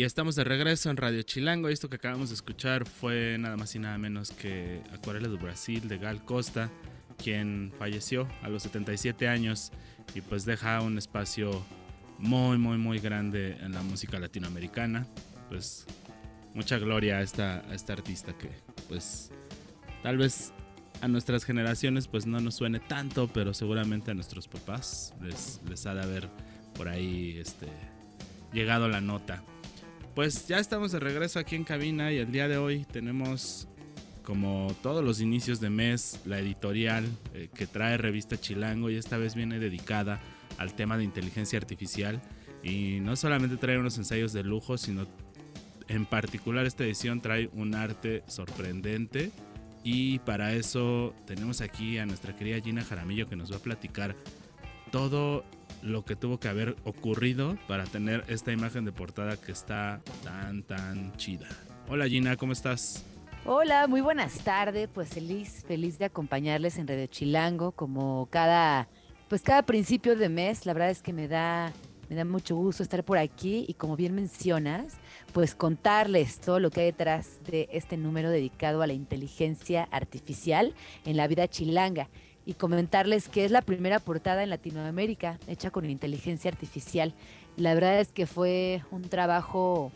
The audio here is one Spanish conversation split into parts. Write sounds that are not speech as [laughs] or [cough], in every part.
Y estamos de regreso en Radio Chilango. Esto que acabamos de escuchar fue nada más y nada menos que Acuarela do Brasil de Gal Costa, quien falleció a los 77 años y pues deja un espacio muy, muy, muy grande en la música latinoamericana. Pues mucha gloria a esta, a esta artista que pues tal vez a nuestras generaciones pues no nos suene tanto, pero seguramente a nuestros papás les, les ha de haber por ahí este, llegado la nota. Pues ya estamos de regreso aquí en cabina y el día de hoy tenemos, como todos los inicios de mes, la editorial eh, que trae revista Chilango y esta vez viene dedicada al tema de inteligencia artificial. Y no solamente trae unos ensayos de lujo, sino en particular esta edición trae un arte sorprendente. Y para eso tenemos aquí a nuestra querida Gina Jaramillo que nos va a platicar todo lo que tuvo que haber ocurrido para tener esta imagen de portada que está tan, tan chida. Hola Gina, ¿cómo estás? Hola, muy buenas tardes. Pues feliz, feliz de acompañarles en Radio Chilango como cada, pues cada principio de mes. La verdad es que me da, me da mucho gusto estar por aquí y como bien mencionas, pues contarles todo lo que hay detrás de este número dedicado a la inteligencia artificial en la vida chilanga y comentarles que es la primera portada en Latinoamérica hecha con inteligencia artificial. La verdad es que fue un trabajo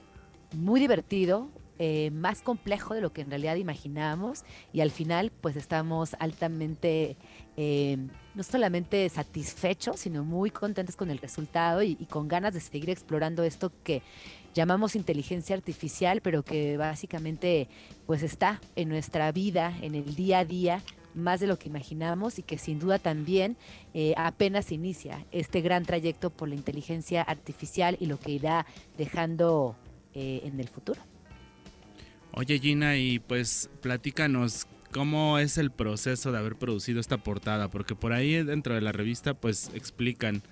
muy divertido, eh, más complejo de lo que en realidad imaginábamos y al final pues estamos altamente eh, no solamente satisfechos sino muy contentos con el resultado y, y, con ganas de seguir explorando esto que llamamos inteligencia artificial pero que básicamente pues está en nuestra vida en el día a día más de lo que imaginamos y que sin duda también eh, apenas inicia este gran trayecto por la inteligencia artificial y lo que irá dejando eh, en el futuro. Oye Gina, y pues platícanos cómo es el proceso de haber producido esta portada, porque por ahí dentro de la revista pues explican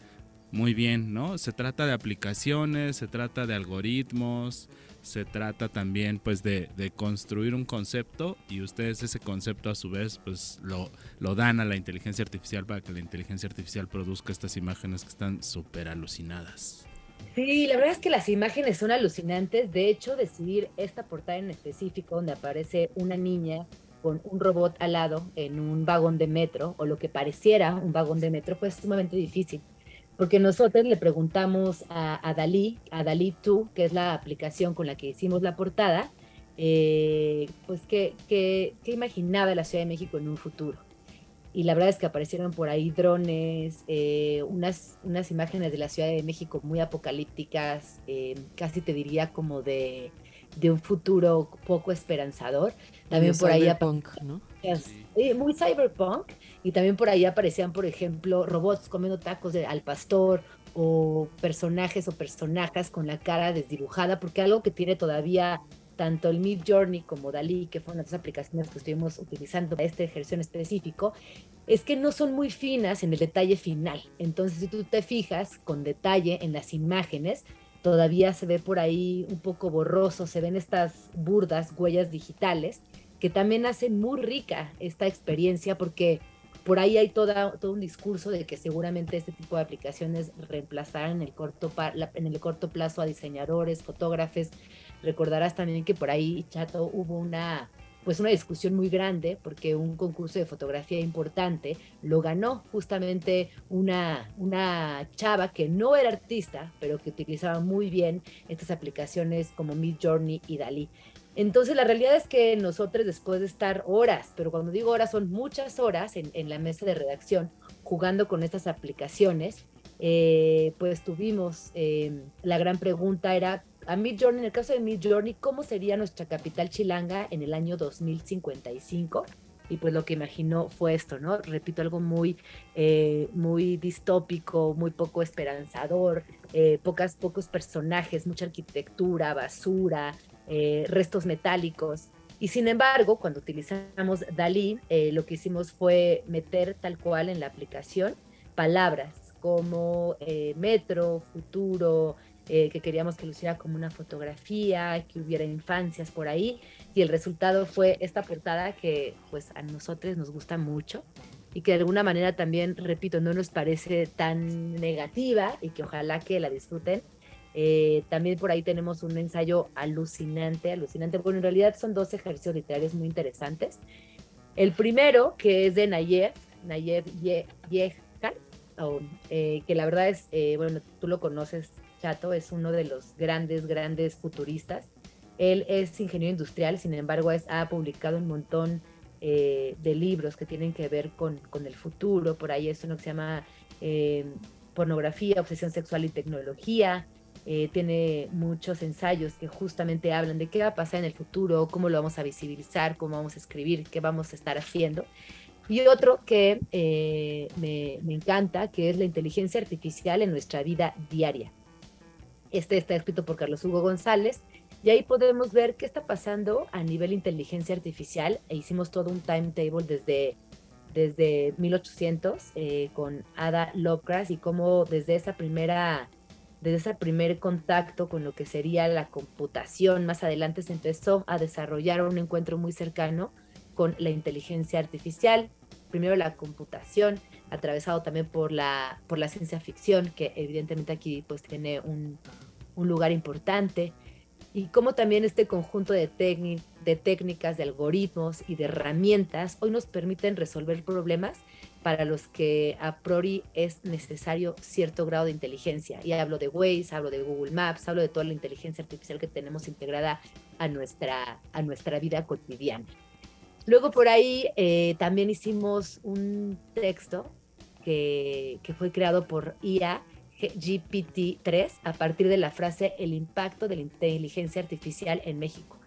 muy bien, ¿no? Se trata de aplicaciones, se trata de algoritmos, se trata también pues de, construir un concepto y ustedes ese concepto a su vez pues lo, lo dan a la inteligencia artificial para que la inteligencia artificial produzca estas imágenes que están súper alucinadas. Sí, la verdad es que las imágenes son alucinantes. De hecho, decidir esta portada en específico donde aparece una niña con un robot al lado en un vagón de metro o lo que pareciera un vagón de metro fue sumamente difícil porque nosotros le preguntamos a, Dalí, a Dalí 2, que es la aplicación con la que hicimos la portada, eh, pues qué, qué, imaginaba la Ciudad de México en un futuro. Y la verdad es que aparecieron por ahí drones, eh, unas, unas imágenes de la Ciudad de México muy apocalípticas, eh, casi te diría como de, de, un futuro poco esperanzador. También por ahí... ¿no? muy cyberpunk. Y también por ahí aparecían, por ejemplo, robots comiendo tacos de, al pastor o personajes o personajes con la cara desdibujada, porque algo que tiene todavía tanto el Mid Journey como Dalí, que fueron las aplicaciones que estuvimos utilizando para este ejercicio en específico, es que no son muy finas en el detalle final. Entonces, si tú te fijas con detalle en las imágenes, todavía se ve por ahí un poco borroso, se ven estas burdas huellas digitales que también hacen muy rica esta experiencia porque por ahí hay todo un discurso de que seguramente este tipo de aplicaciones reemplazarán en el corto, en el corto plazo a diseñadores, fotógrafos. Recordarás también que por ahí, Chato, hubo una, pues una discusión muy grande porque un concurso de fotografía importante lo ganó justamente una, una chava que no era artista, pero que utilizaba muy bien estas aplicaciones como Mid Journey y Dalí. Entonces la realidad es que nosotros después de estar horas, pero cuando digo horas son muchas horas en, la mesa de redacción jugando con estas aplicaciones, eh, pues tuvimos eh, la gran pregunta era a Mid Journey, en el caso de Mid Journey, ¿cómo sería nuestra capital chilanga en el año 2055? Y pues lo que imaginó fue esto, ¿no? Repito, algo muy, eh, muy distópico, muy poco esperanzador, pocas, pocos personajes, mucha arquitectura, basura, eh, restos metálicos. Y sin embargo, cuando utilizamos Dalí, eh, lo que hicimos fue meter tal cual en la aplicación palabras como eh, metro, futuro, que queríamos que luciera como una fotografía, que hubiera infancias por ahí. Y el resultado fue esta portada que pues a nosotros nos gusta mucho y que de alguna manera también, repito, no nos parece tan negativa y que ojalá que la disfruten. Eh, también por ahí tenemos un ensayo alucinante, alucinante. Bueno, en realidad son dos ejercicios literarios muy interesantes. El primero, que es de Nayef, Nayef Yehkan, eh, que la verdad es, eh, bueno, tú lo conoces, Chato, es uno de los grandes, grandes futuristas. Él es ingeniero industrial, sin embargo, ha publicado un montón eh, de libros que tienen que ver con, el futuro. Por ahí es uno que se llama eh, Pornografía, Obsesión Sexual y Tecnología. Eh, tiene muchos ensayos que justamente hablan de qué va a pasar en el futuro, cómo lo vamos a visibilizar, cómo vamos a escribir, qué vamos a estar haciendo. Y otro que me, me encanta, que es la inteligencia artificial en nuestra vida diaria. Este está escrito por Carlos Hugo González y ahí podemos ver qué está pasando a nivel inteligencia artificial. E hicimos todo un timetable desde, desde 1800 eh, con Ada Lovecraft y cómo desde esa primera desde ese primer contacto con lo que sería la computación, más adelante se empezó a desarrollar un encuentro muy cercano con la inteligencia artificial, primero la computación, atravesado también por la, por la ciencia ficción, que evidentemente aquí pues tiene un, un lugar importante, y cómo también este conjunto de, de técnicas, de algoritmos y de herramientas hoy nos permiten resolver problemas para los que a priori es necesario cierto grado de inteligencia. Y hablo de Waze, hablo de Google Maps, hablo de toda la inteligencia artificial que tenemos integrada a nuestra, a nuestra vida cotidiana. Luego por ahí eh, también hicimos un texto que, que fue creado por IA GPT-3 a partir de la frase el impacto de la inteligencia artificial en México.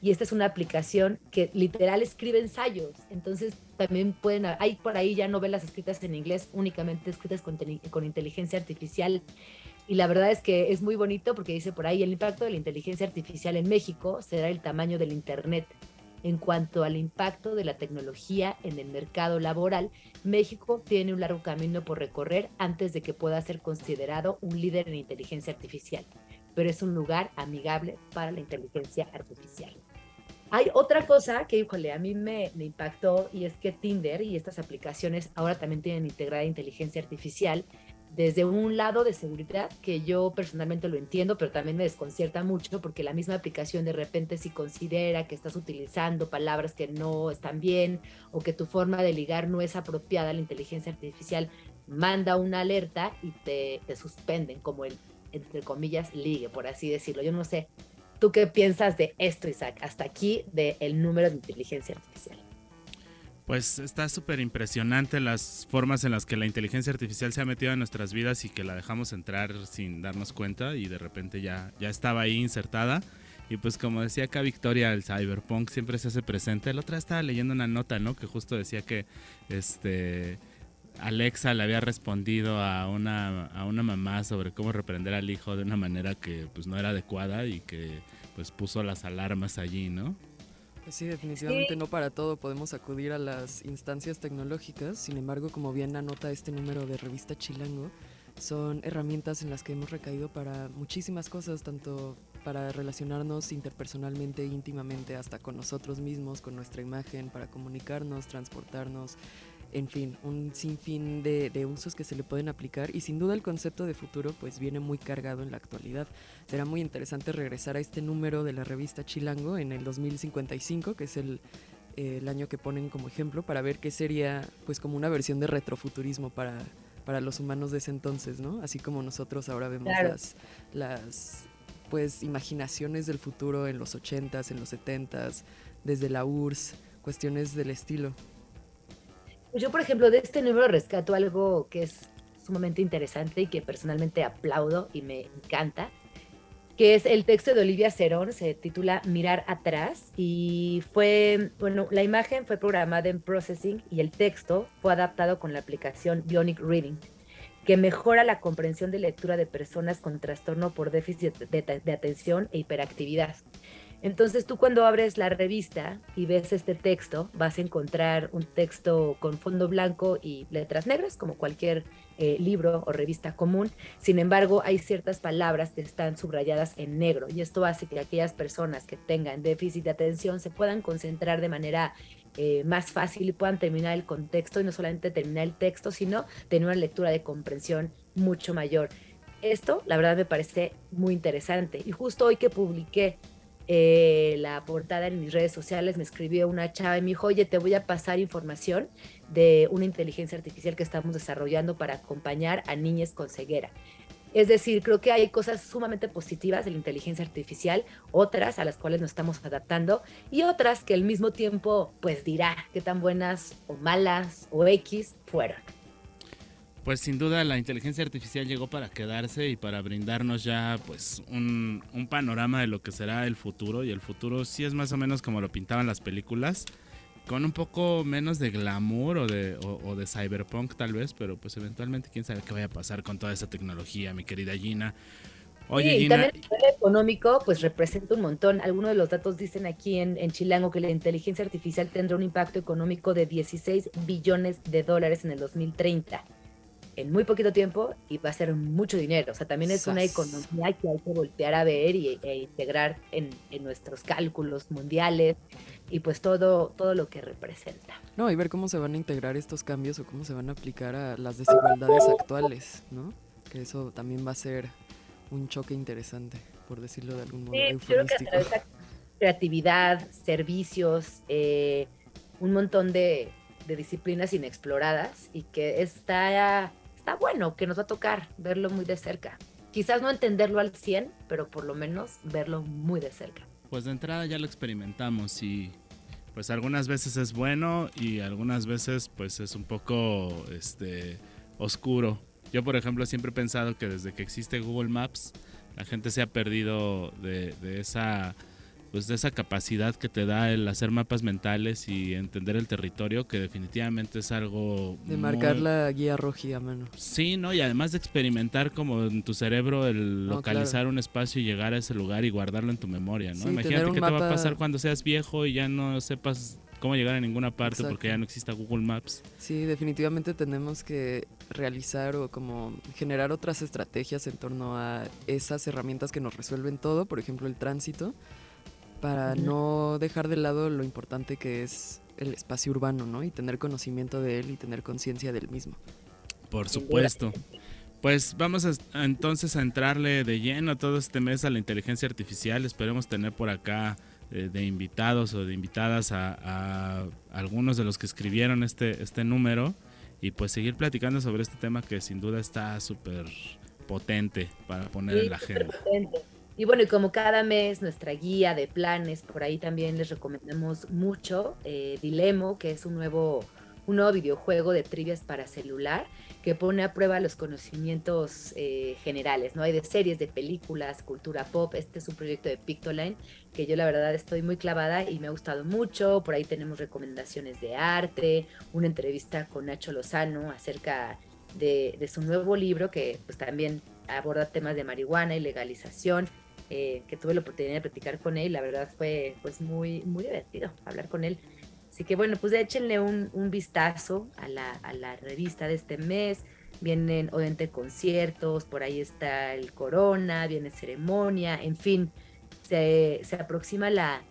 Y esta es una aplicación que literal escribe ensayos. Entonces también pueden, hay por ahí ya novelas escritas en inglés, únicamente escritas con, con inteligencia artificial. Y la verdad es que es muy bonito porque dice por ahí, el impacto de la inteligencia artificial en México será el tamaño del Internet. En cuanto al impacto de la tecnología en el mercado laboral, México tiene un largo camino por recorrer antes de que pueda ser considerado un líder en inteligencia artificial, pero es un lugar amigable para la inteligencia artificial. Hay otra cosa que, híjole, a mí me, me impactó y es que Tinder y estas aplicaciones ahora también tienen integrada inteligencia artificial desde un lado de seguridad que yo personalmente lo entiendo, pero también me desconcierta mucho porque la misma aplicación de repente si considera que estás utilizando palabras que no están bien o que tu forma de ligar no es apropiada, la inteligencia artificial manda una alerta y te, suspenden como el, entre comillas, ligue, por así decirlo. Yo no sé, ¿tú qué piensas de esto, Isaac? Hasta aquí del número de inteligencia artificial. Pues está súper impresionante las formas en las que la inteligencia artificial se ha metido en nuestras vidas y que la dejamos entrar sin darnos cuenta y de repente ya, ya estaba ahí insertada. Y pues como decía acá Victoria, el cyberpunk siempre se hace presente. La otra estaba leyendo una nota, ¿no? Que justo decía que este Alexa le había respondido a una, a una mamá sobre cómo reprender al hijo de una manera que pues no era adecuada y que pues puso las alarmas allí, ¿no? Sí, definitivamente no para todo podemos acudir a las instancias tecnológicas, sin embargo, como bien anota este número de revista Chilango, son herramientas en las que hemos recaído para muchísimas cosas, tanto para relacionarnos interpersonalmente, íntimamente, hasta con nosotros mismos, con nuestra imagen, para comunicarnos, transportarnos, en fin, un sinfín de, de, usos que se le pueden aplicar y sin duda el concepto de futuro pues viene muy cargado en la actualidad. Será muy interesante regresar a este número de la revista Chilango en el 2055, que es el, el año que ponen como ejemplo, para ver qué sería pues como una versión de retrofuturismo para, para los humanos de ese entonces, ¿no? Así como nosotros ahora vemos las, las pues imaginaciones del futuro en los 80s, en los 70s, desde la URSS, cuestiones del estilo. Yo, por ejemplo, de este número rescato algo que es sumamente interesante y que personalmente aplaudo y me encanta, que es el texto de Olivia Cerón, se titula Mirar atrás y fue, bueno, la imagen fue programada en Processing y el texto fue adaptado con la aplicación Bionic Reading, que mejora la comprensión de lectura de personas con trastorno por déficit de, de atención e hiperactividad. Entonces tú cuando abres la revista y ves este texto, vas a encontrar un texto con fondo blanco y letras negras, como cualquier eh, libro o revista común. Sin embargo, hay ciertas palabras que están subrayadas en negro y esto hace que aquellas personas que tengan déficit de atención se puedan concentrar de manera eh, más fácil y puedan terminar el contexto y no solamente terminar el texto, sino tener una lectura de comprensión mucho mayor. Esto, la verdad, me parece muy interesante. Y justo hoy que publiqué eh, la portada en mis redes sociales, me escribió una chava y me dijo, oye, te voy a pasar información de una inteligencia artificial que estamos desarrollando para acompañar a niñas con ceguera. Es decir, creo que hay cosas sumamente positivas de la inteligencia artificial, otras a las cuales nos estamos adaptando y otras que al mismo tiempo pues dirá qué tan buenas o malas o X fueron. Pues sin duda la inteligencia artificial llegó para quedarse y para brindarnos ya pues un, panorama de lo que será el futuro y el futuro sí es más o menos como lo pintaban las películas con un poco menos de glamour o de, o, de cyberpunk tal vez, pero pues eventualmente quién sabe qué vaya a pasar con toda esa tecnología, mi querida Gina. Oye, y también el económico pues representa un montón. Algunos de los datos dicen aquí en, en Chilango que la inteligencia artificial tendrá un impacto económico de 16 billones de dólares en el 2030 en muy poquito tiempo y va a ser mucho dinero. O sea, también es una economía que hay que voltear a ver y, e integrar en, nuestros cálculos mundiales y pues todo, todo lo que representa. No, y ver cómo se van a integrar estos cambios o cómo se van a aplicar a las desigualdades actuales, ¿no? Que eso también va a ser un choque interesante, por decirlo de algún modo. Sí, creo que a creatividad, servicios, eh, un montón de, de disciplinas inexploradas y que está está bueno, que nos va a tocar verlo muy de cerca. Quizás no entenderlo al 100, pero por lo menos verlo muy de cerca. Pues de entrada ya lo experimentamos y pues algunas veces es bueno y algunas veces pues es un poco este oscuro. Yo por ejemplo siempre he pensado que desde que existe Google Maps la gente se ha perdido de, de esa pues de esa capacidad que te da el hacer mapas mentales y entender el territorio, que definitivamente es algo... De marcar la guía roja a mano. Sí, ¿no? Y además de experimentar como en tu cerebro el localizar un espacio y llegar a ese lugar y guardarlo en tu memoria, ¿no? Imagínate qué te va a pasar cuando seas viejo y ya no sepas cómo llegar a ninguna parte porque ya no exista Google Maps. Sí, definitivamente tenemos que realizar o como generar otras estrategias en torno a esas herramientas que nos resuelven todo, por ejemplo el tránsito para no dejar de lado lo importante que es el espacio urbano, ¿no? Y tener conocimiento de él y tener conciencia del mismo. Por supuesto. Pues vamos a, entonces a entrarle de lleno todo este mes a la inteligencia artificial. Esperemos tener por acá eh, de invitados o de invitadas a, algunos de los que escribieron este, este número y pues seguir platicando sobre este tema que sin duda está súper potente para poner en la agenda. Y bueno, y como cada mes nuestra guía de planes, por ahí también les recomendamos mucho eh, Dilemo, que es un nuevo, un nuevo videojuego de trivias para celular que pone a prueba los conocimientos eh, generales, ¿no? Hay de series, de películas, cultura pop. Este es un proyecto de Pictoline que yo la verdad estoy muy clavada y me ha gustado mucho. Por ahí tenemos recomendaciones de arte, una entrevista con Nacho Lozano acerca de, de su nuevo libro que pues también aborda temas de marihuana y legalización eh, que tuve la oportunidad de platicar con él. La verdad fue pues muy, muy divertido hablar con él. Así que bueno, pues échenle un, un vistazo a la, a la, revista de este mes. Vienen obviamente conciertos, por ahí está el Corona, viene ceremonia, en fin, se, se aproxima la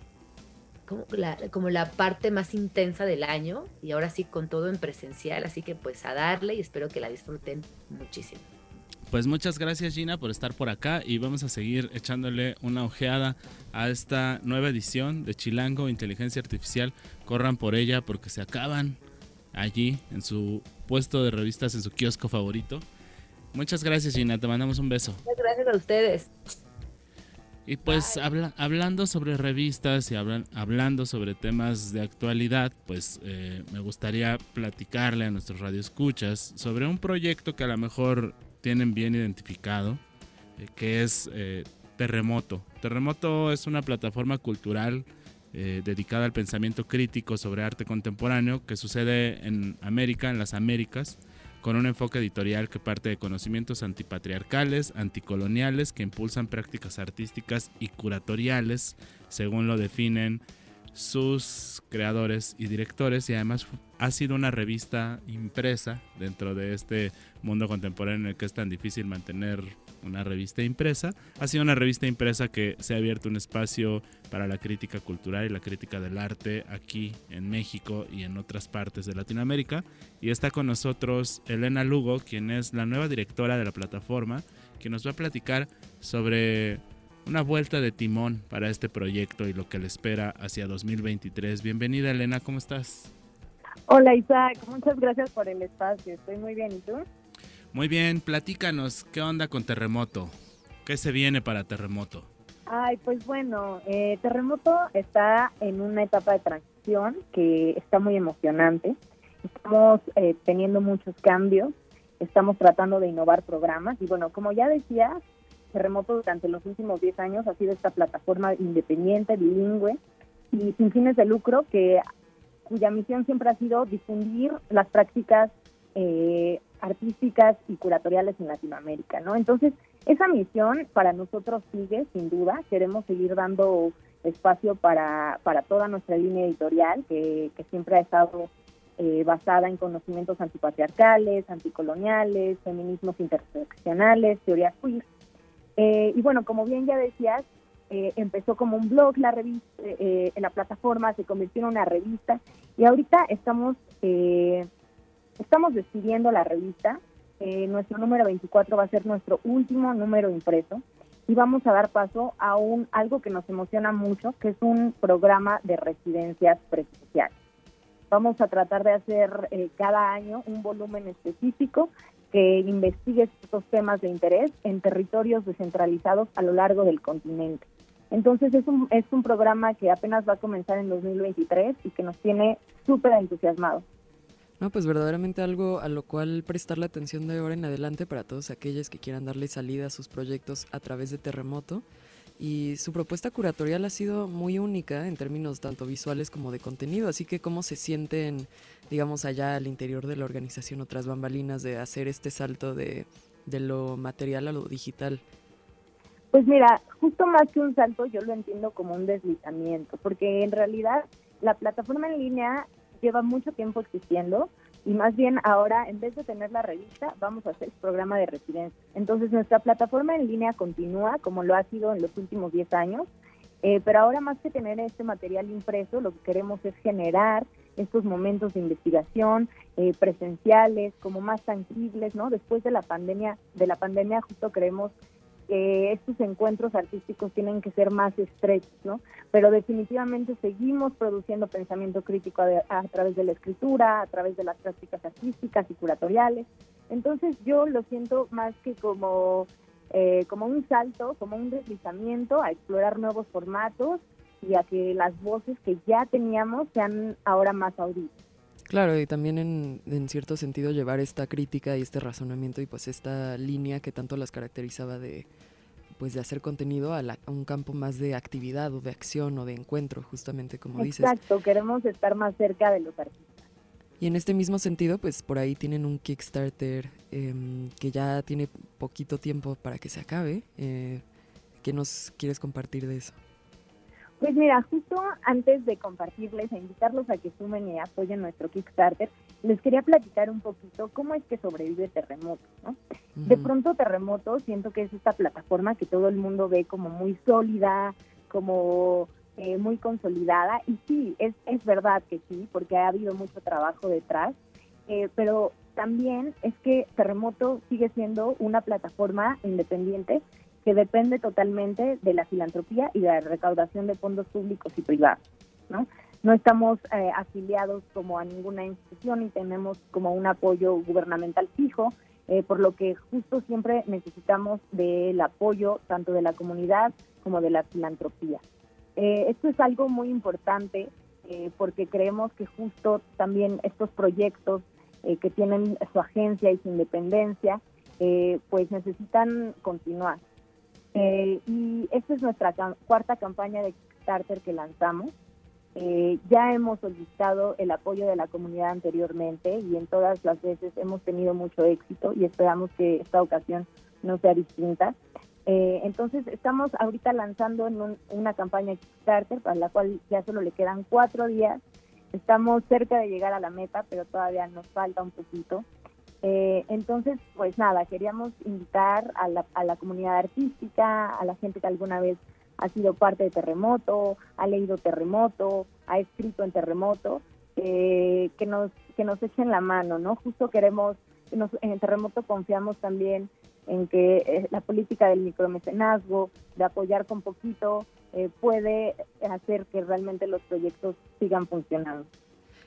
como, la, como la parte más intensa del año y ahora sí con todo en presencial, así que pues a darle y espero que la disfruten muchísimo. Pues muchas gracias Gina por estar por acá y vamos a seguir echándole una ojeada a esta nueva edición de Chilango Inteligencia Artificial. Corran por ella porque se acaban allí en su puesto de revistas, en su kiosco favorito. Muchas gracias Gina, te mandamos un beso. Muchas gracias a ustedes. Y pues hablando sobre revistas y hablando sobre temas de actualidad, pues eh, me gustaría platicarle a nuestros radioescuchas sobre un proyecto que a lo mejor tienen bien identificado, eh, que es eh, Terremoto. Terremoto es una plataforma cultural eh, dedicada al pensamiento crítico sobre arte contemporáneo que sucede en América, en las Américas, con un enfoque editorial que parte de conocimientos antipatriarcales, anticoloniales, que impulsan prácticas artísticas y curatoriales según lo definen sus creadores y directores y además ha sido una revista impresa dentro de este mundo contemporáneo en el que es tan difícil mantener una revista impresa. Ha sido una revista impresa que se ha abierto un espacio para la crítica cultural y la crítica del arte aquí en México y en otras partes de Latinoamérica. Y está con nosotros Elena Lugo, quien es la nueva directora de la plataforma, que nos va a platicar sobre una vuelta de timón para este proyecto y lo que le espera hacia 2023. Bienvenida Elena, ¿cómo estás? Hola Isaac, muchas gracias por el espacio, estoy muy bien, ¿y tú? Muy bien, platícanos, ¿qué onda con Terremoto? ¿Qué se viene para Terremoto? Ay, pues bueno, eh, Terremoto está en una etapa de transición que está muy emocionante. Estamos eh, teniendo muchos cambios, estamos tratando de innovar programas y bueno, como ya decía, Terremoto durante los últimos 10 años ha sido esta plataforma independiente, bilingüe y sin fines de lucro que cuya misión siempre ha sido difundir las prácticas eh, artísticas y curatoriales en Latinoamérica, ¿no? Entonces, esa misión para nosotros sigue, sin duda. Queremos seguir dando espacio para, para toda nuestra línea editorial, que, que siempre ha estado eh, basada en conocimientos antipatriarcales, anticoloniales, feminismos interseccionales, teorías queer. Eh, y bueno, como bien ya decías, eh, empezó como un blog la revista, eh, en la plataforma, se convirtió en una revista y ahorita estamos, estamos despidiendo la revista. nuestro número 24 va a ser nuestro último número impreso y vamos a dar paso a un algo que nos emociona mucho, que es un programa de residencias presenciales. Vamos a tratar de hacer cada año un volumen específico que investigue estos temas de interés en territorios descentralizados a lo largo del continente. Entonces es un, es un programa que apenas va a comenzar en 2023 y que nos tiene súper entusiasmados. No, pues verdaderamente algo a lo cual prestar la atención de ahora en adelante para todos aquellos que quieran darle salida a sus proyectos a través de Terremoto y su propuesta curatorial ha sido muy única en términos tanto visuales como de contenido, así que cómo se sienten, digamos, allá al interior de la organización otras bambalinas de hacer este salto de, de lo material a lo digital. Pues mira, justo más que un salto yo lo entiendo como un deslizamiento, porque en realidad la plataforma en línea lleva mucho tiempo existiendo, y más bien ahora, en vez de tener la revista, vamos a hacer el programa de residencia. Entonces, nuestra plataforma en línea continúa, como lo ha sido en los últimos 10 años, eh, pero ahora más que tener este material impreso, lo que queremos es generar estos momentos de investigación eh, presenciales, como más tangibles, ¿no? Después de la pandemia, de la pandemia justo creemos que estos encuentros artísticos tienen que ser más estrechos, ¿no? Pero definitivamente seguimos produciendo pensamiento crítico a, través de la escritura, a través de las prácticas artísticas y curatoriales. Entonces yo lo siento más que como, eh, como un salto, como un deslizamiento a explorar nuevos formatos y a que las voces que ya teníamos sean ahora más audibles. Claro, y también en, en, cierto sentido llevar esta crítica y este razonamiento y pues esta línea que tanto las caracterizaba de pues de hacer contenido a, un campo más de actividad o de acción o de encuentro, justamente como dices. Exacto, queremos estar más cerca de los artistas. Y en este mismo sentido, pues por ahí tienen un Kickstarter em, que ya tiene poquito tiempo para que se acabe. Eh, ¿Qué nos quieres compartir de eso? Pues mira, justo antes de compartirles e invitarlos a que sumen y apoyen nuestro Kickstarter, les quería platicar un poquito cómo es que sobrevive Terremoto. ¿no? De pronto Terremoto siento que es esta plataforma que todo el mundo ve como muy sólida, como eh, muy consolidada. Y sí, es, es verdad que sí, porque ha habido mucho trabajo detrás, eh, pero también es que Terremoto sigue siendo una plataforma independiente que depende totalmente de la filantropía y de la recaudación de fondos públicos y privados, ¿no? No estamos eh, afiliados como a ninguna institución y tenemos como un apoyo gubernamental fijo, eh, por lo que justo siempre necesitamos del apoyo tanto de la comunidad como de la filantropía. Eh, esto es algo muy importante porque creemos que justo también estos proyectos que tienen su agencia y su independencia, pues necesitan continuar. Eh, y esta es nuestra cuarta campaña de Kickstarter que lanzamos. Eh, ya hemos solicitado el apoyo de la comunidad anteriormente y en todas las veces hemos tenido mucho éxito y esperamos que esta ocasión no sea distinta. Eh, entonces estamos ahorita lanzando en una campaña Kickstarter para la cual ya solo le quedan cuatro días. Estamos cerca de llegar a la meta, pero todavía nos falta un poquito. Eh, entonces, pues nada, queríamos invitar a la, comunidad artística, a la gente que alguna vez ha sido parte de Terremoto, ha leído Terremoto, ha escrito en Terremoto, eh, que nos que nos echen la mano, ¿no? Justo queremos, en el Terremoto confiamos también en que eh, la política del micromecenazgo, de apoyar con poquito, eh, puede hacer que realmente los proyectos sigan funcionando.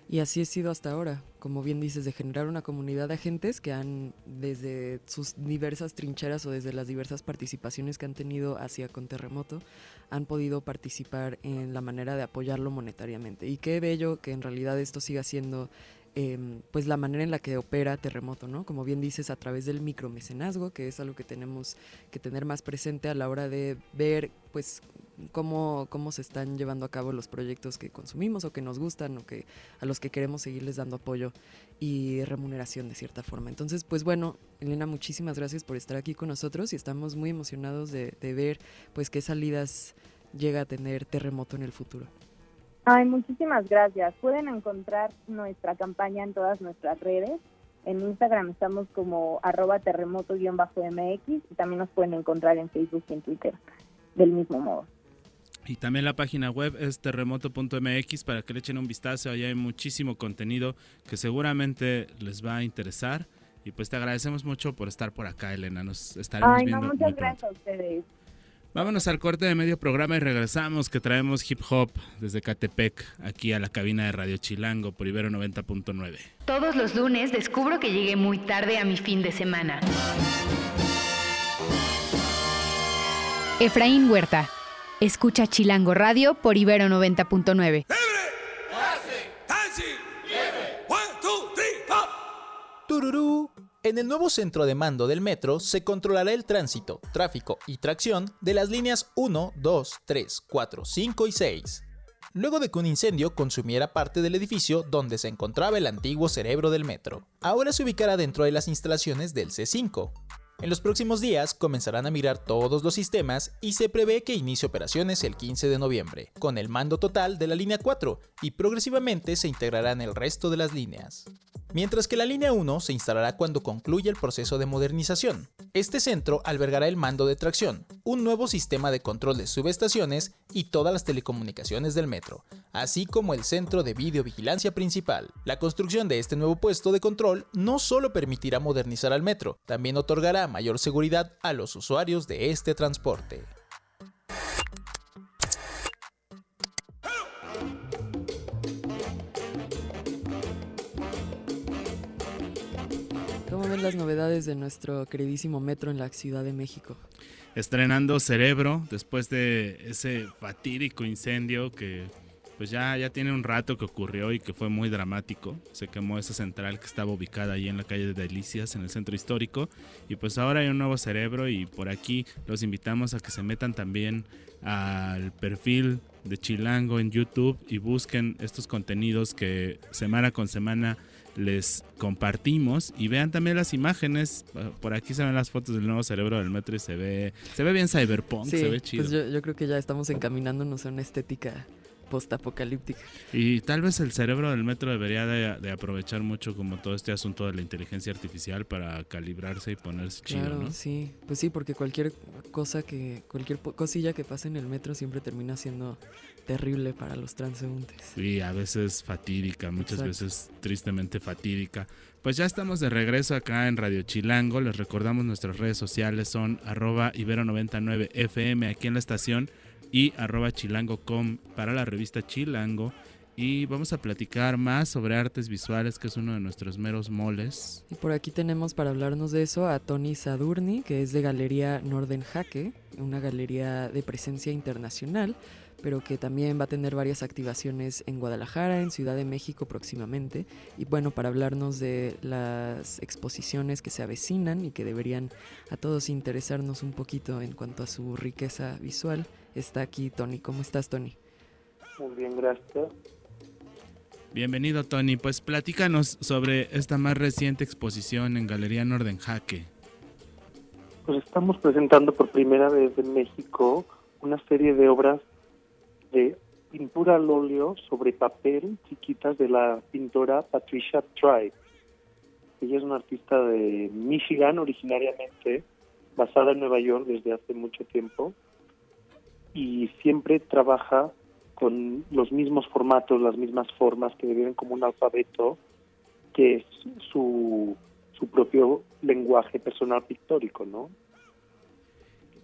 Y así ha sido hasta ahora, como bien dices, de generar una comunidad de agentes que han, desde sus diversas trincheras o desde las diversas participaciones que han tenido hacia con terremoto, han podido participar en la manera de apoyarlo monetariamente. Y qué bello que en realidad esto siga siendo Em, pues la manera en la que opera Terremoto, ¿no? Como bien dices, a través del micromecenazgo, que es algo que tenemos que tener más presente a la hora de ver, pues, cómo, cómo se están llevando a cabo los proyectos que consumimos o que nos gustan o que a los que queremos seguirles dando apoyo y remuneración de cierta forma. Entonces, pues bueno, Elena, muchísimas gracias por estar aquí con nosotros y estamos muy emocionados de, de ver, pues, qué salidas llega a tener Terremoto en el futuro. Ay, muchísimas gracias. Pueden encontrar nuestra campaña en todas nuestras redes. En Instagram estamos como arroba terremoto-mx y también nos pueden encontrar en Facebook y en Twitter del mismo modo. Y también la página web es terremoto.mx para que le echen un vistazo. Allá hay muchísimo contenido que seguramente les va a interesar. Y pues te agradecemos mucho por estar por acá, Elena. Nos estaremos Ay, viendo. No, muchas gracias a ustedes. Vámonos al corte de medio programa y regresamos que traemos hip hop desde Catepec aquí a la cabina de Radio Chilango por Ibero 90.9. Todos los lunes descubro que llegué muy tarde a mi fin de semana. Efraín Huerta. Escucha Chilango Radio por Ibero 90.9. Tururú. En el nuevo centro de mando del metro se controlará el tránsito, tráfico y tracción de las líneas 1, 2, 3, 4, 5 y 6. Luego de que un incendio consumiera parte del edificio donde se encontraba el antiguo cerebro del metro, ahora se ubicará dentro de las instalaciones del C5. En los próximos días comenzarán a mirar todos los sistemas y se prevé que inicie operaciones el 15 de noviembre, con el mando total de la línea 4 y progresivamente se integrarán el resto de las líneas mientras que la línea 1 se instalará cuando concluya el proceso de modernización. Este centro albergará el mando de tracción, un nuevo sistema de control de subestaciones y todas las telecomunicaciones del metro, así como el centro de videovigilancia principal. La construcción de este nuevo puesto de control no solo permitirá modernizar al metro, también otorgará mayor seguridad a los usuarios de este transporte. las novedades de nuestro queridísimo metro en la Ciudad de México? Estrenando Cerebro después de ese fatídico incendio que pues ya, ya tiene un rato que ocurrió y que fue muy dramático. Se quemó esa central que estaba ubicada ahí en la calle de Delicias, en el centro histórico. Y pues ahora hay un nuevo cerebro y por aquí los invitamos a que se metan también al perfil de Chilango en YouTube y busquen estos contenidos que semana con semana les compartimos y vean también las imágenes. Por aquí se ven las fotos del nuevo cerebro del metro y se ve, se ve bien cyberpunk, se ve pues chido. Pues yo, creo que ya estamos encaminándonos a una estética post-apocalíptica. Y tal vez el cerebro del metro debería de, aprovechar mucho como todo este asunto de la inteligencia artificial para calibrarse y ponerse chido, ¿no? sí. Pues sí, porque cualquier cosa que, cualquier cosilla que pase en el metro siempre termina siendo terrible para los transeúntes. Sí, a veces fatídica, muchas veces tristemente fatídica. Pues ya estamos de regreso acá en Radio Chilango. Les recordamos nuestras redes sociales son arroba ibero99fm aquí en la estación y arroba chilango.com para la revista Chilango. Y vamos a platicar más sobre artes visuales, que es uno de nuestros meros moles. Y por aquí tenemos para hablarnos de eso a Tony Sadurni, que es de Galería Norden Jaque, una galería de presencia internacional pero que también va a tener varias activaciones en Guadalajara, en Ciudad de México próximamente. Y bueno, para hablarnos de las exposiciones que se avecinan y que deberían a todos interesarnos un poquito en cuanto a su riqueza visual, está aquí Tony. ¿Cómo estás, Tony? Muy bien, gracias. Bienvenido, Tony. Pues platícanos sobre esta más reciente exposición en Galería Norden Jaque. Pues estamos presentando por primera vez en México una serie de obras de pintura al óleo sobre papel chiquitas de la pintora Patricia Tribe. Ella es una artista de Michigan originariamente, basada en Nueva York desde hace mucho tiempo y siempre trabaja con los mismos formatos, las mismas formas que viven como un alfabeto, que es su, su propio lenguaje personal pictórico, ¿no?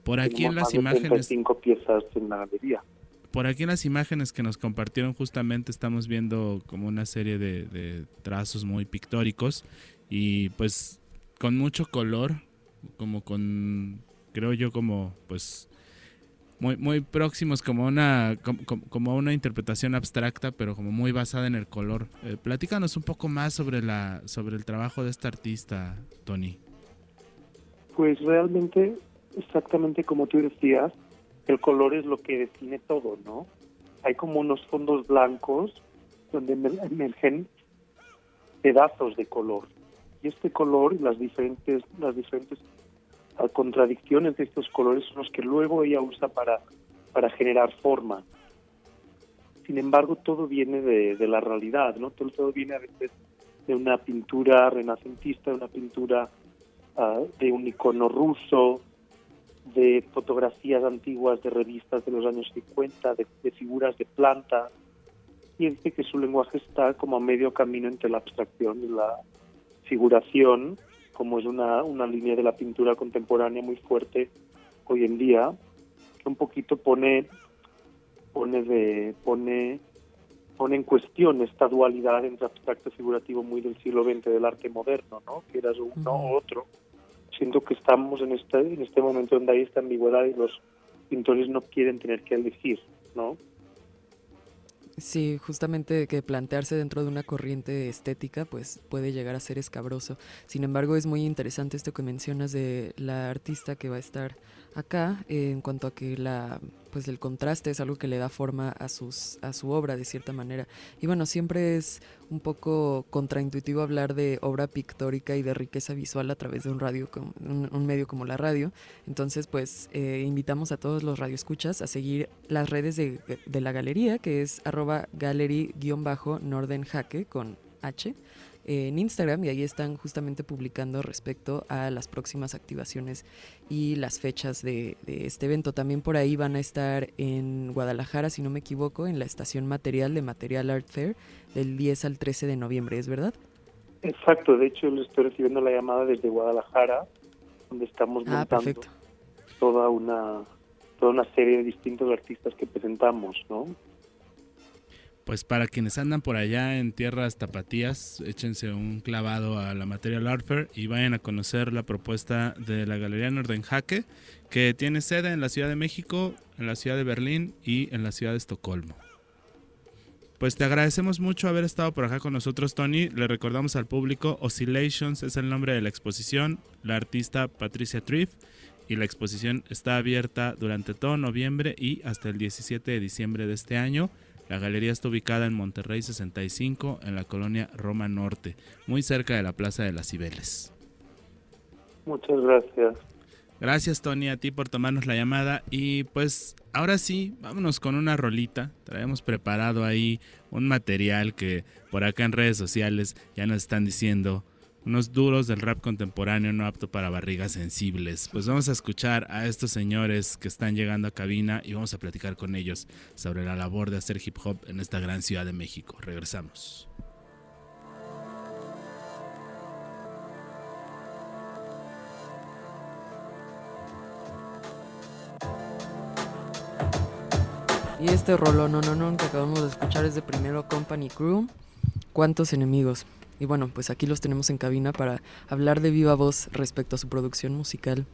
Por aquí en las imágenes. piezas en la galería. Por aquí en las imágenes que nos compartieron justamente estamos viendo como una serie de, trazos muy pictóricos y pues con mucho color, como con, creo yo como pues muy, muy próximos como una, como, una interpretación abstracta, pero como muy basada en el color. Eh, platícanos un poco más sobre, la, sobre el trabajo de esta artista, Tony. Pues realmente, exactamente como tú decías, el color es lo que define todo, ¿no? Hay como unos fondos blancos donde emergen pedazos de color. Y este color, las diferentes, las diferentes contradicciones de estos colores son los que luego ella usa para, para generar forma. Sin embargo, todo viene de, la realidad, ¿no? Todo, todo, viene a veces de una pintura renacentista, de una pintura ah, de un icono ruso, de fotografías antiguas de revistas de los años 50, de, de figuras de plantas. Y dice que su lenguaje está como a medio camino entre la abstracción y la figuración, como es una, una línea de la pintura contemporánea muy fuerte hoy en día, que un poquito pone pone de pone pone en cuestión esta dualidad entre abstracto y figurativo muy del siglo XX del arte moderno, ¿no? Que eras uno u otro. Siento que estamos en este en este momento donde hay esta ambigüedad y los pintores no quieren tener que elegir, ¿no? Sí, justamente que plantearse dentro de una corriente estética pues puede llegar a ser escabroso. Sin embargo, es muy interesante esto que mencionas de la artista que va a estar acá en cuanto a que la pues el contraste es algo que le da forma a sus a su obra de cierta manera. Y bueno siempre es un poco contraintuitivo hablar de obra pictórica y de riqueza visual a través de un radio un, medio como la radio. Entonces pues eh, invitamos a todos los radioescuchas a seguir las redes de, de la galería que es arroba gallery-nordenjaque con h en Instagram y ahí están justamente publicando respecto a las próximas activaciones y las fechas de, este evento. También por ahí van a estar en Guadalajara, si no me equivoco, en la estación material de Material Art Fair del 10 al 13 de noviembre, ¿es verdad? Exacto, de hecho le estoy recibiendo la llamada desde Guadalajara, donde estamos ah, montando toda una toda una serie de distintos artistas que presentamos, ¿no? Pues para quienes andan por allá en tierras tapatías, échense un clavado a la Material Art y vayan a conocer la propuesta de la Galería Nordenjaque, que tiene sede en la Ciudad de México, en la Ciudad de Berlín y en la Ciudad de Estocolmo. Pues te agradecemos mucho haber estado por acá con nosotros, Tony. Le recordamos al público, Oscillations es el nombre de la exposición, la artista Patricia Triff, y la exposición está abierta durante todo noviembre y hasta el 17 de diciembre de este año. La galería está ubicada en Monterrey 65, en la colonia Roma Norte, muy cerca de la Plaza de las Cibeles. Muchas gracias. Gracias Tony a ti por tomarnos la llamada y pues ahora sí, vámonos con una rolita. Traemos preparado ahí un material que por acá en redes sociales ya nos están diciendo unos duros del rap contemporáneo no apto para barrigas sensibles. Pues vamos a escuchar a estos señores que están llegando a cabina y vamos a platicar con ellos sobre la labor de hacer hip hop en esta gran ciudad de México. Regresamos. Y este rollo no, no, no, que acabamos de escuchar es de Primero Company Crew. ¿Cuántos enemigos? Y bueno, pues aquí los tenemos en cabina para hablar de viva voz respecto a su producción musical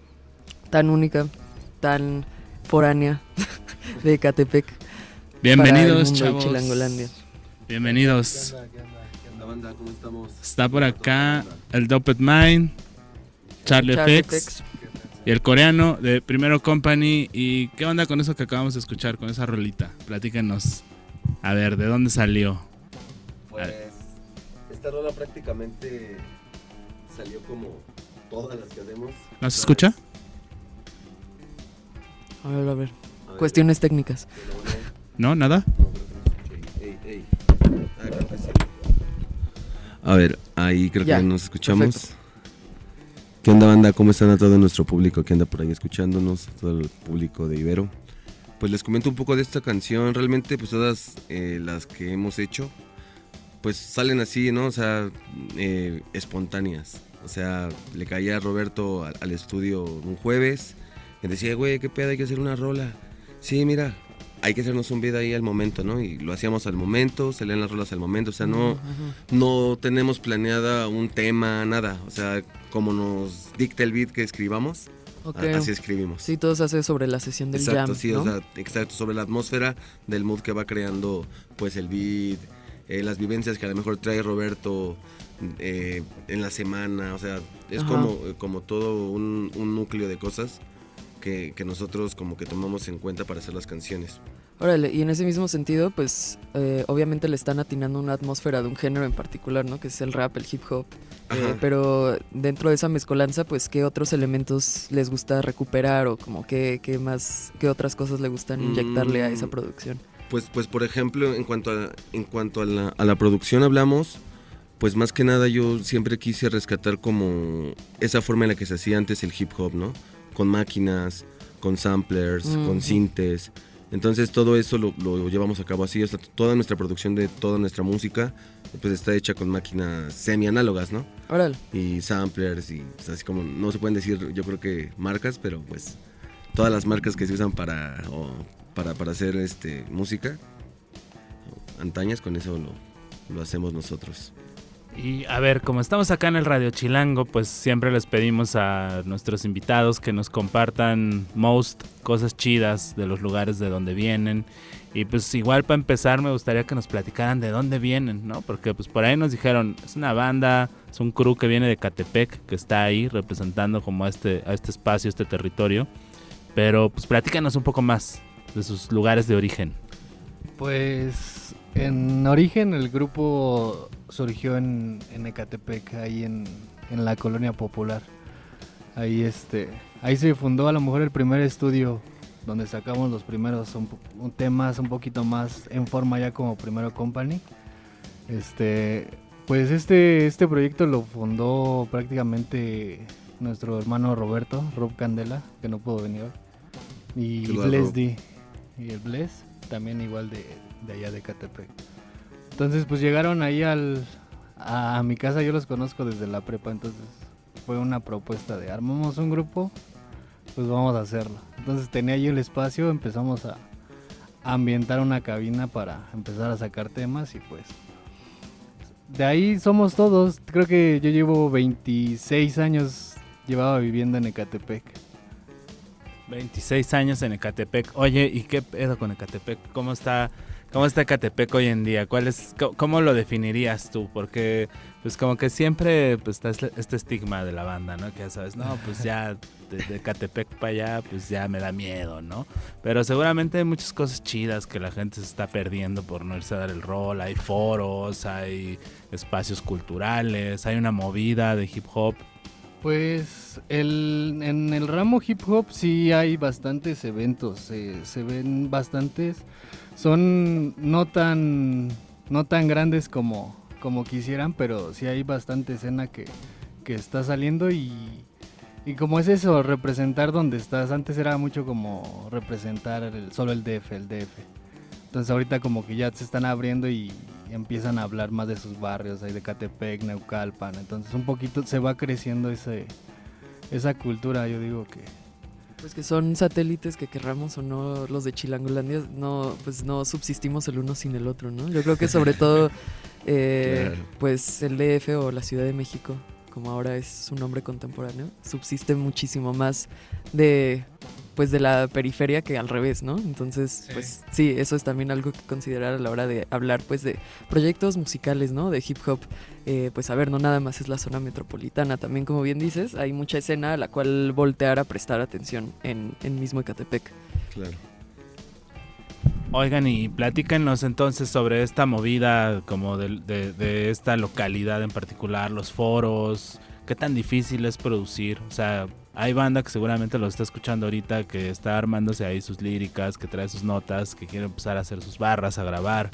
tan única, tan foránea [laughs] de Catepec. Bienvenidos, chavos. Bienvenidos. Está por acá el Doped Mind, Charlie, FX y el coreano de Primero Company. ¿Y qué onda con eso que acabamos de escuchar, con esa rolita? Platíquenos. A ver, ¿de dónde salió? Pues esta rola prácticamente salió como todas las que hacemos. ¿Nos escucha? A ver, a ver. Cuestiones técnicas. ¿No? ¿Nada? A ver, ahí creo Ya, que nos escuchamos. perfecto. ¿Qué onda, banda? ¿Cómo están a todo nuestro público que anda por ahí escuchándonos? Todo el público de Ibero. Pues les comento un poco de esta canción. Realmente, pues todas eh, las que hemos hecho, pues salen así, ¿no? O sea, eh, espontáneas. O sea, le caía a Roberto al, al estudio un jueves y decía, güey, qué pedo, hay que hacer una rola. Sí, mira, hay que hacernos un video ahí al momento, ¿no? Y lo hacíamos al momento, salían las rolas al momento. O sea, no, no tenemos planeada un tema, nada. O sea, como nos dicta el beat que escribamos, Ok. a- así escribimos. Sí, todo se hace sobre la sesión del exacto, jam, sí, ¿no? o sea, exacto, sobre la atmósfera del mood que va creando, pues el beat, eh, las vivencias que a lo mejor trae Roberto eh, en la semana, o sea, es Ajá. como, como todo un, un núcleo de cosas que, que nosotros como que tomamos en cuenta para hacer las canciones. Órale, y en ese mismo sentido, pues eh, obviamente le están atinando una atmósfera de un género en particular, ¿no? Que es el rap, el hip hop. Eh, pero dentro de esa mezcolanza, pues, ¿qué otros elementos les gusta recuperar o como qué, qué más, qué otras cosas le gustan inyectarle a esa Mm. producción? Pues, pues por ejemplo, en cuanto a, en cuanto a la, a la producción hablamos, pues más que nada yo siempre quise rescatar como esa forma en la que se hacía antes el hip hop, ¿no? Con máquinas, con samplers, con sintes. Entonces todo eso lo, lo llevamos a cabo así, o sea, toda nuestra producción de toda nuestra música pues está hecha con máquinas semi-análogas, ¿no? Órale. Y samplers y pues, así como, no se pueden decir yo creo que marcas, pero pues todas las marcas que se usan para, o para, para hacer este, música, antañas, con eso lo, lo hacemos nosotros. Y a ver, como estamos acá en el Radio Chilango, pues siempre les pedimos a nuestros invitados que nos compartan most cosas chidas de los lugares de donde vienen. Y pues igual para empezar me gustaría que nos platicaran de dónde vienen, ¿no? Porque pues por ahí nos dijeron, es una banda, es un crew que viene de Catepec, que está ahí representando como a este, este espacio, este territorio. Pero pues platícanos un poco más de sus lugares de origen. Pues en origen el grupo surgió en, en Ecatepec, ahí en, en la colonia popular. Ahí este, ahí se fundó a lo mejor el primer estudio donde sacamos los primeros un temas un poquito más en forma ya como primero company. Este, pues este, este proyecto lo fundó prácticamente nuestro hermano Roberto, Rob Candela, que no pudo venir hoy. Y. D. Y el Bless, también igual de, de allá de Catepec. Entonces pues llegaron ahí al, a, mi casa, yo los conozco desde la prepa, entonces fue una propuesta de armamos un grupo, pues vamos a hacerlo. Entonces tenía yo el espacio, empezamos a, a ambientar una cabina para empezar a sacar temas y pues de ahí somos todos. Creo que yo llevo 26 años llevaba viviendo en Ecatepec. 26 años en Ecatepec. Oye, ¿y qué pedo con Ecatepec? ¿Cómo está, cómo está Ecatepec hoy en día? ¿Cuál es, ¿Cómo lo definirías tú? Porque, pues, como que siempre pues, está este- este estigma de la banda, ¿no? Que ya sabes, no, pues ya de, de Ecatepec para allá, pues ya me da miedo, ¿no? Pero seguramente hay muchas cosas chidas que la gente se está perdiendo por no irse a dar el rol. Hay foros, hay espacios culturales, hay una movida de hip hop. Pues el, en el ramo hip hop sí hay bastantes eventos, se- ven bastantes, son no tan, no tan grandes como, como quisieran, pero sí hay bastante escena que, que está saliendo y, y como es eso, representar donde estás, antes era mucho como representar solo el DF, el DF. Entonces ahorita como que ya se están abriendo y empiezan a hablar más de sus barrios, ahí de Catepec, Neucalpan. Entonces un poquito se va creciendo ese, esa cultura, yo digo que... Pues que son satélites que querramos o no, los de Chilangolandia, no, pues no subsistimos el uno sin el otro, ¿no? Yo creo que sobre todo, [laughs] eh, Claro. pues el DF o la Ciudad de México, como ahora es su nombre contemporáneo, subsiste muchísimo más de, pues de la periferia que al revés, ¿no? Entonces, pues sí, eso es también algo que considerar a la hora de hablar, pues de proyectos musicales, ¿no? De hip hop. Eh, pues a ver, no nada más es la zona metropolitana, también como bien dices, hay mucha escena a la cual voltear a prestar atención en, en mismo Ecatepec. Claro. Oigan, y platícanos entonces sobre esta movida como de, de- de esta localidad en particular, los foros, qué tan difícil es producir, o sea, hay banda que seguramente lo está escuchando ahorita, que está armándose ahí sus líricas, que trae sus notas, que quiere empezar a hacer sus barras, a grabar.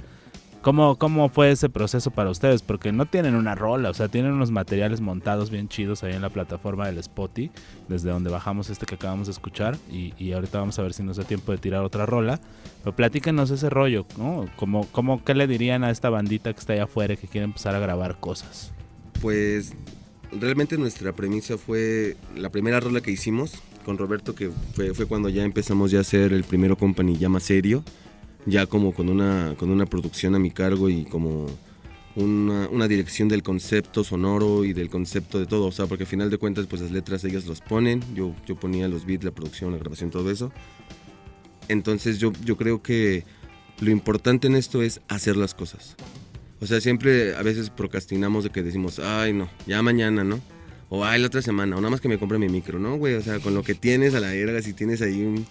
¿Cómo, ¿Cómo fue ese proceso para ustedes? Porque no tienen una rola, o sea, tienen unos materiales montados bien chidos ahí en la plataforma del Spotify, desde donde bajamos este que acabamos de escuchar, y, y ahorita vamos a ver si nos da tiempo de tirar otra rola. Pero platíquenos ese rollo, ¿no? ¿Cómo, cómo, ¿Qué le dirían a esta bandita que está allá afuera que quiere empezar a grabar cosas? Pues realmente nuestra premisa fue la primera rola que hicimos con Roberto, que fue, cuando ya empezamos ya a hacer el primero company ya más serio ya como con una, con una producción a mi cargo y como una, dirección del concepto sonoro y del concepto de todo, o sea, porque al final de cuentas pues las letras ellas los ponen, yo, yo ponía los beats, la producción, la grabación, todo eso. Entonces yo, yo creo que lo importante en esto es hacer las cosas. O sea, siempre a veces procrastinamos de que decimos, ay no, ya mañana, ¿no? O ay la otra semana, o nada más que me compre mi micro, ¿no, güey? O sea, con lo que tienes a la verga, si tienes ahí un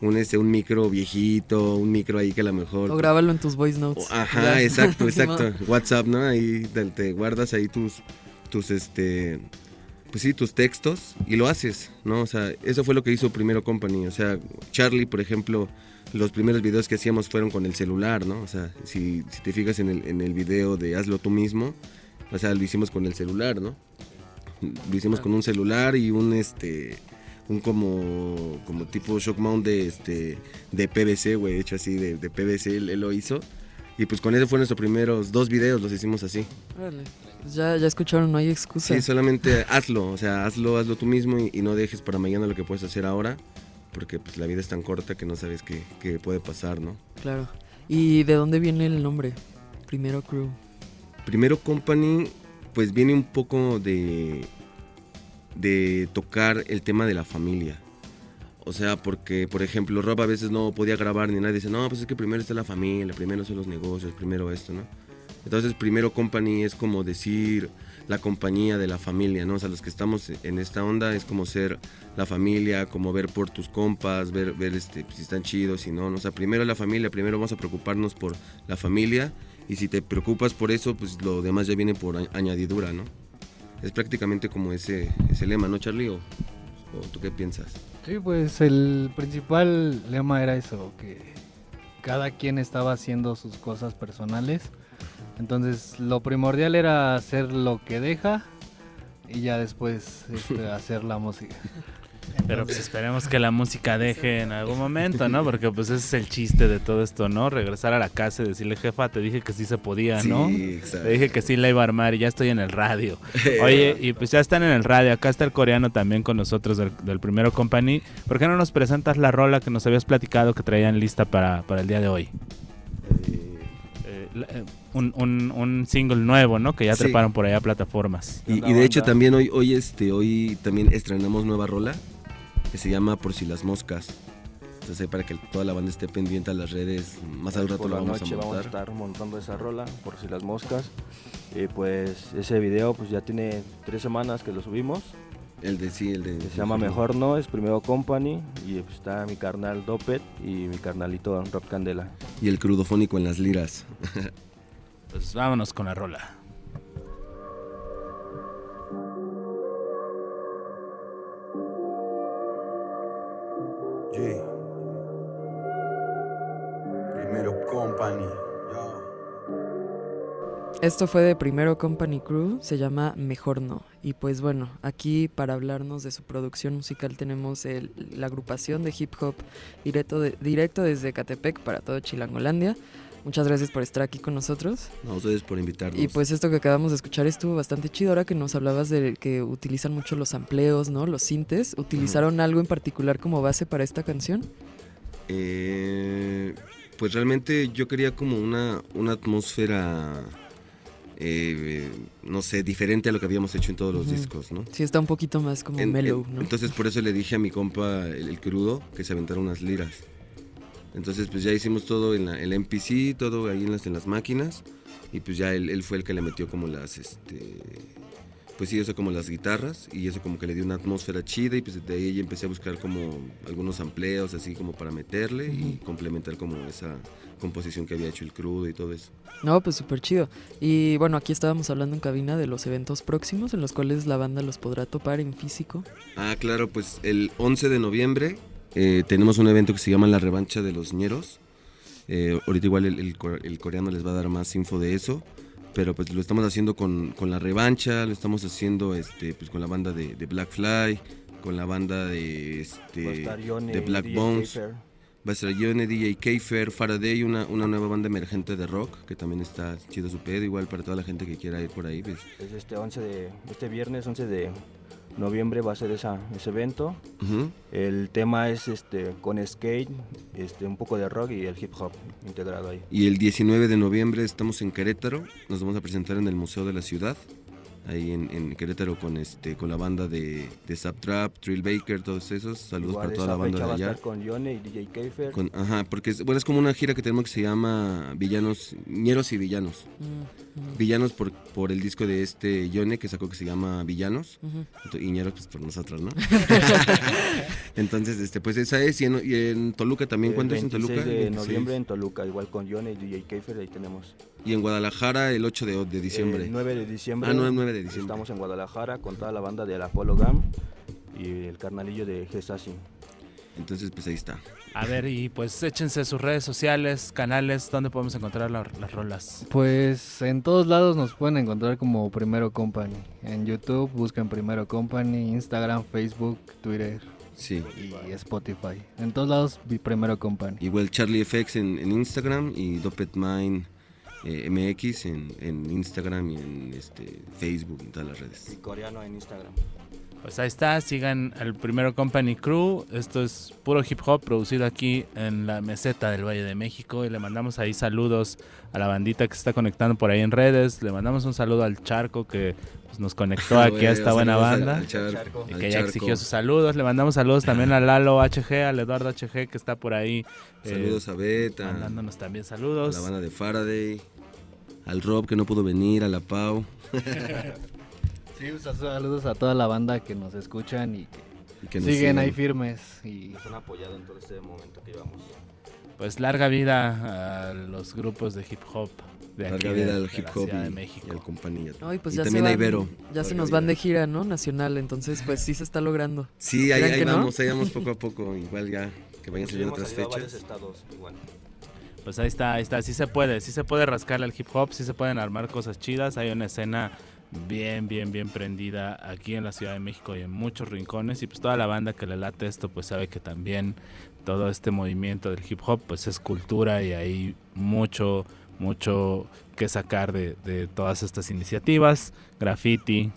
un, este, un micro viejito, un micro ahí que a lo mejor... O grábalo en tus voice notes. ajá, exacto, [laughs] exacto. WhatsApp, ¿no? Ahí te, guardas ahí tus, tus, este, pues sí, tus textos y lo haces, ¿no? O sea, eso fue lo que hizo Primero Company. O sea, Charlie, por ejemplo, los primeros videos que hacíamos fueron con el celular, ¿no? O sea, si, te fijas en el, en el video de Hazlo tú mismo, o sea, lo hicimos con el celular, ¿no? Lo hicimos con un celular y un, este un como, como tipo shock mount de, este, de PVC, güey, hecho así de, de PVC, él, lo hizo. Y pues con eso fueron nuestros primeros dos videos, los hicimos así. Vale. Pues ya, ya escucharon, no hay excusa. Sí, solamente hazlo, o sea, hazlo, hazlo tú mismo y, no dejes para mañana lo que puedes hacer ahora, porque pues la vida es tan corta que no sabes qué, qué puede pasar, ¿no? Claro. ¿Y de dónde viene el nombre? Primero Crew. Primero Company, pues viene un poco de de tocar el tema de la familia. O sea, porque, por ejemplo, Rob a veces no podía grabar ni nadie dice, no, pues es que primero está la familia, primero son los negocios, primero esto, ¿no? Entonces, primero company es como decir la compañía de la familia, ¿no? O sea, los que estamos en esta onda es como ser la familia, como ver por tus compas, ver, ver este, si están chidos, si no, ¿no? O sea, primero la familia, primero vamos a preocuparnos por la familia y si te preocupas por eso, pues lo demás ya viene por añadidura, ¿no? es prácticamente como ese, ese lema, ¿no, Charlie? ¿O, tú qué piensas? Sí, pues el principal lema era eso, que cada quien estaba haciendo sus cosas personales. Entonces lo primordial era hacer lo que deja y ya después este, [laughs] hacer la música. Pero pues esperemos que la música deje en algún momento, ¿no? Porque pues ese es el chiste de todo esto, ¿no? Regresar a la casa y decirle, jefa, te dije que sí se podía, ¿no? Sí, exacto. Te dije que sí la iba a armar y ya estoy en el radio. [laughs] Oye, y pues ya están en el radio. Acá está el coreano también con nosotros del, primero company. ¿Por qué no nos presentas la rola que nos habías platicado que traían lista para, para el día de hoy? Eh, eh, un, un, un, single nuevo, ¿no? Que ya treparon por allá a plataformas. Y, y de hecho también hoy, hoy, este, hoy también estrenamos nueva rola que se llama Por si las moscas. Entonces para que toda la banda esté pendiente a las redes, más al rato por la vamos noche a montar. Vamos a estar montando esa rola, Por si las moscas. Y pues ese video pues ya tiene tres semanas que lo subimos. El de sí, el de... se llama Mejor No, es Primero Company y pues, está mi carnal Dopet y mi carnalito Rob Candela. Y el crudofónico en las liras. [laughs] pues vámonos con la rola. Primero Company. Esto fue de Primero Company Crew, se llama Mejor No. Y pues bueno, aquí para hablarnos de su producción musical tenemos la agrupación de hip hop directo, directo desde Catepec para todo Chilangolandia. Muchas gracias por estar aquí con nosotros. A ustedes por invitarnos. Y pues esto que acabamos de escuchar estuvo bastante chido. Ahora que nos hablabas de que utilizan mucho los amplios, ¿no? Los sintes. ¿Utilizaron algo en particular como base para esta canción? Eh, pues realmente yo quería como una, una atmósfera... Eh, no sé, diferente a lo que habíamos hecho en todos los discos, ¿no? Sí, está un poquito más como mellow, ¿no? Entonces por eso le dije a mi compa, el crudo, que se aventara unas liras. Entonces pues ya hicimos todo en el MPC, todo ahí en las, en las máquinas y pues ya él, fue el que le metió como las, este, pues sí, eso como las guitarras y eso como que le dio una atmósfera chida y pues de ahí empecé a buscar como algunos amplios así como para meterle y complementar como esa composición que había hecho el crudo y todo eso. No, pues súper chido. Y bueno, aquí estábamos hablando en cabina de los eventos próximos en los cuales la banda los podrá topar en físico. Ah, claro, pues el 11 de noviembre eh, tenemos un evento que se llama La Revancha de los Ñeros. Eh, ahorita igual el, el core- el coreano les va a dar más info de eso, pero pues lo estamos haciendo con, con La Revancha, lo estamos haciendo este, pues con la banda de, de Black Fly, con la banda de, este, Yone, de Black DJ Bones. Va a estar Yone, DJ Keifer, Faraday, una, una nueva banda emergente de rock, que también está chido su pedo, igual para toda la gente que quiera ir por ahí. Pues. Es este 11 de este viernes 11 de noviembre va a ser esa, ese evento. El tema es este con skate, este un poco de rock y el hip hop integrado ahí. Y el 19 de noviembre estamos en Querétaro, nos vamos a presentar en el Museo de la Ciudad, ahí en, en Querétaro con este con la banda de, de Trap, Trill Baker, todos esos. Saludos Igual para toda la banda de va a allá. estar con Yone y DJ Keifer. Con- ajá, porque es, bueno, es como una gira que tenemos que se llama Villanos, Ñeros y Villanos. Villanos por, por el disco de este Yone que sacó que se llama Villanos. Ento- Y Ñeros pues por nosotros, ¿no? [laughs] [laughs] Entonces, este, pues esa es. Y en, y en Toluca también, El ¿cuándo es en Toluca? 26 de 26. noviembre en Toluca, igual con Yone y DJ Keifer, ahí tenemos. Y en Guadalajara el 8 de, de diciembre. El 9 de diciembre. Ah, no, el 9 de diciembre. Estamos en Guadalajara con toda la banda del Apollo Gam y el carnalillo de Gesasi. Entonces, pues ahí está. A ver, y pues échense sus redes sociales, canales, donde podemos encontrar la- las rolas. Pues en todos lados nos pueden encontrar como Primero Company. En YouTube buscan Primero Company, Instagram, Facebook, Twitter Sí. y Spotify. En todos lados vi Primero Company. Igual Charlie FX en, en Instagram y Dopetmine eh, MX en, en Instagram y en este, Facebook y en todas las redes. Y coreano en Instagram. Pues ahí está, sigan al Primero Company Crew. Esto es puro hip hop producido aquí en la meseta del Valle de México. Y le mandamos ahí saludos a la bandita que se está conectando por ahí en redes. Le mandamos un saludo al Charco que pues, nos conectó [laughs] aquí a esta buena al- banda. al Charco, y al que ya Charco. exigió sus saludos. Le mandamos saludos también a Lalo HG, al Eduardo HG que está por ahí. eh, Saludos a Beta, Mandándonos también a saludos. la banda de Faraday, al Rob que no pudo venir, a la Pau. [laughs] Sí, pues, saludos a toda la banda que nos escuchan y que, Y que nos siguen sigan. ahí firmes. Y Nos han apoyado en todo este momento que llevamos. Pues larga vida a los grupos de hip hop de aquí Larga de- vida al hip hop de y, México. y al compañía. Ay, pues y ya se también a Ibero. Ya se nos van de gira, ¿no? Nacional, entonces pues sí se está logrando. Sí, ahí, ¿Creen ahí que no? vamos, ahí vamos [laughs] poco a poco. Igual ya que vayan saliendo otras fechas. estados igual. Pues ahí está, ahí está, sí se puede, sí se puede rascarle al hip hop, sí se pueden armar cosas chidas, hay una escena bien, bien, bien prendida aquí en la Ciudad de México y en muchos rincones y pues toda la banda que le late esto pues sabe que también todo este movimiento del hip hop pues es cultura y hay mucho, mucho que sacar de, de todas estas iniciativas, graffiti,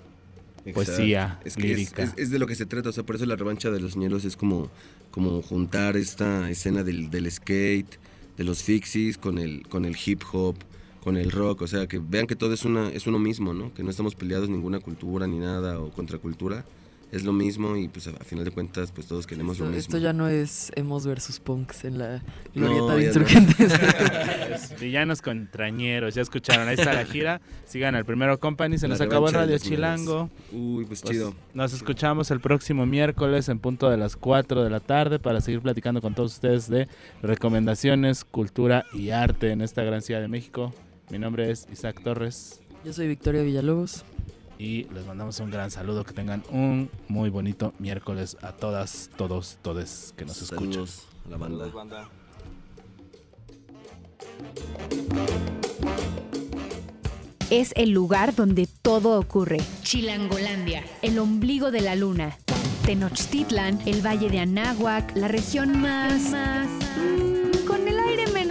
Exacto. poesía, Es que es- lírica. Es, es de lo que se trata, o sea, por eso la revancha de los ñeros es como, como juntar esta escena del, del skate, de los fixies, con el, con el hip hop, con el rock, o sea, que vean que todo es, una, es uno mismo, ¿no? Que no estamos peleados ninguna cultura ni nada o contracultura, es lo mismo y pues a, a final de cuentas pues todos queremos lo Esto, mismo. esto ya no es emos versus punks en la No, glorieta de no. insurgentes. [laughs] Es Villanos contrañeros, ya escucharon, ahí está la gira. Sigan al primero company, se La nos acabó Radio. Chilango. Uy, pues Pues, chido. Nos escuchamos el próximo miércoles en punto de las 4 de la tarde para seguir platicando con todos ustedes de recomendaciones, cultura y arte en esta gran ciudad de México. Mi nombre es Isaac Torres Yo soy Victoria Villalobos. y les mandamos un gran saludo. Que tengan un muy bonito miércoles a todas, todos, todes que nos escuchan. Saludos a la banda. Saludos, banda. Es el lugar donde todo ocurre. Chilangolandia, el ombligo de la luna. Tenochtitlan, el valle de Anáhuac, la región más...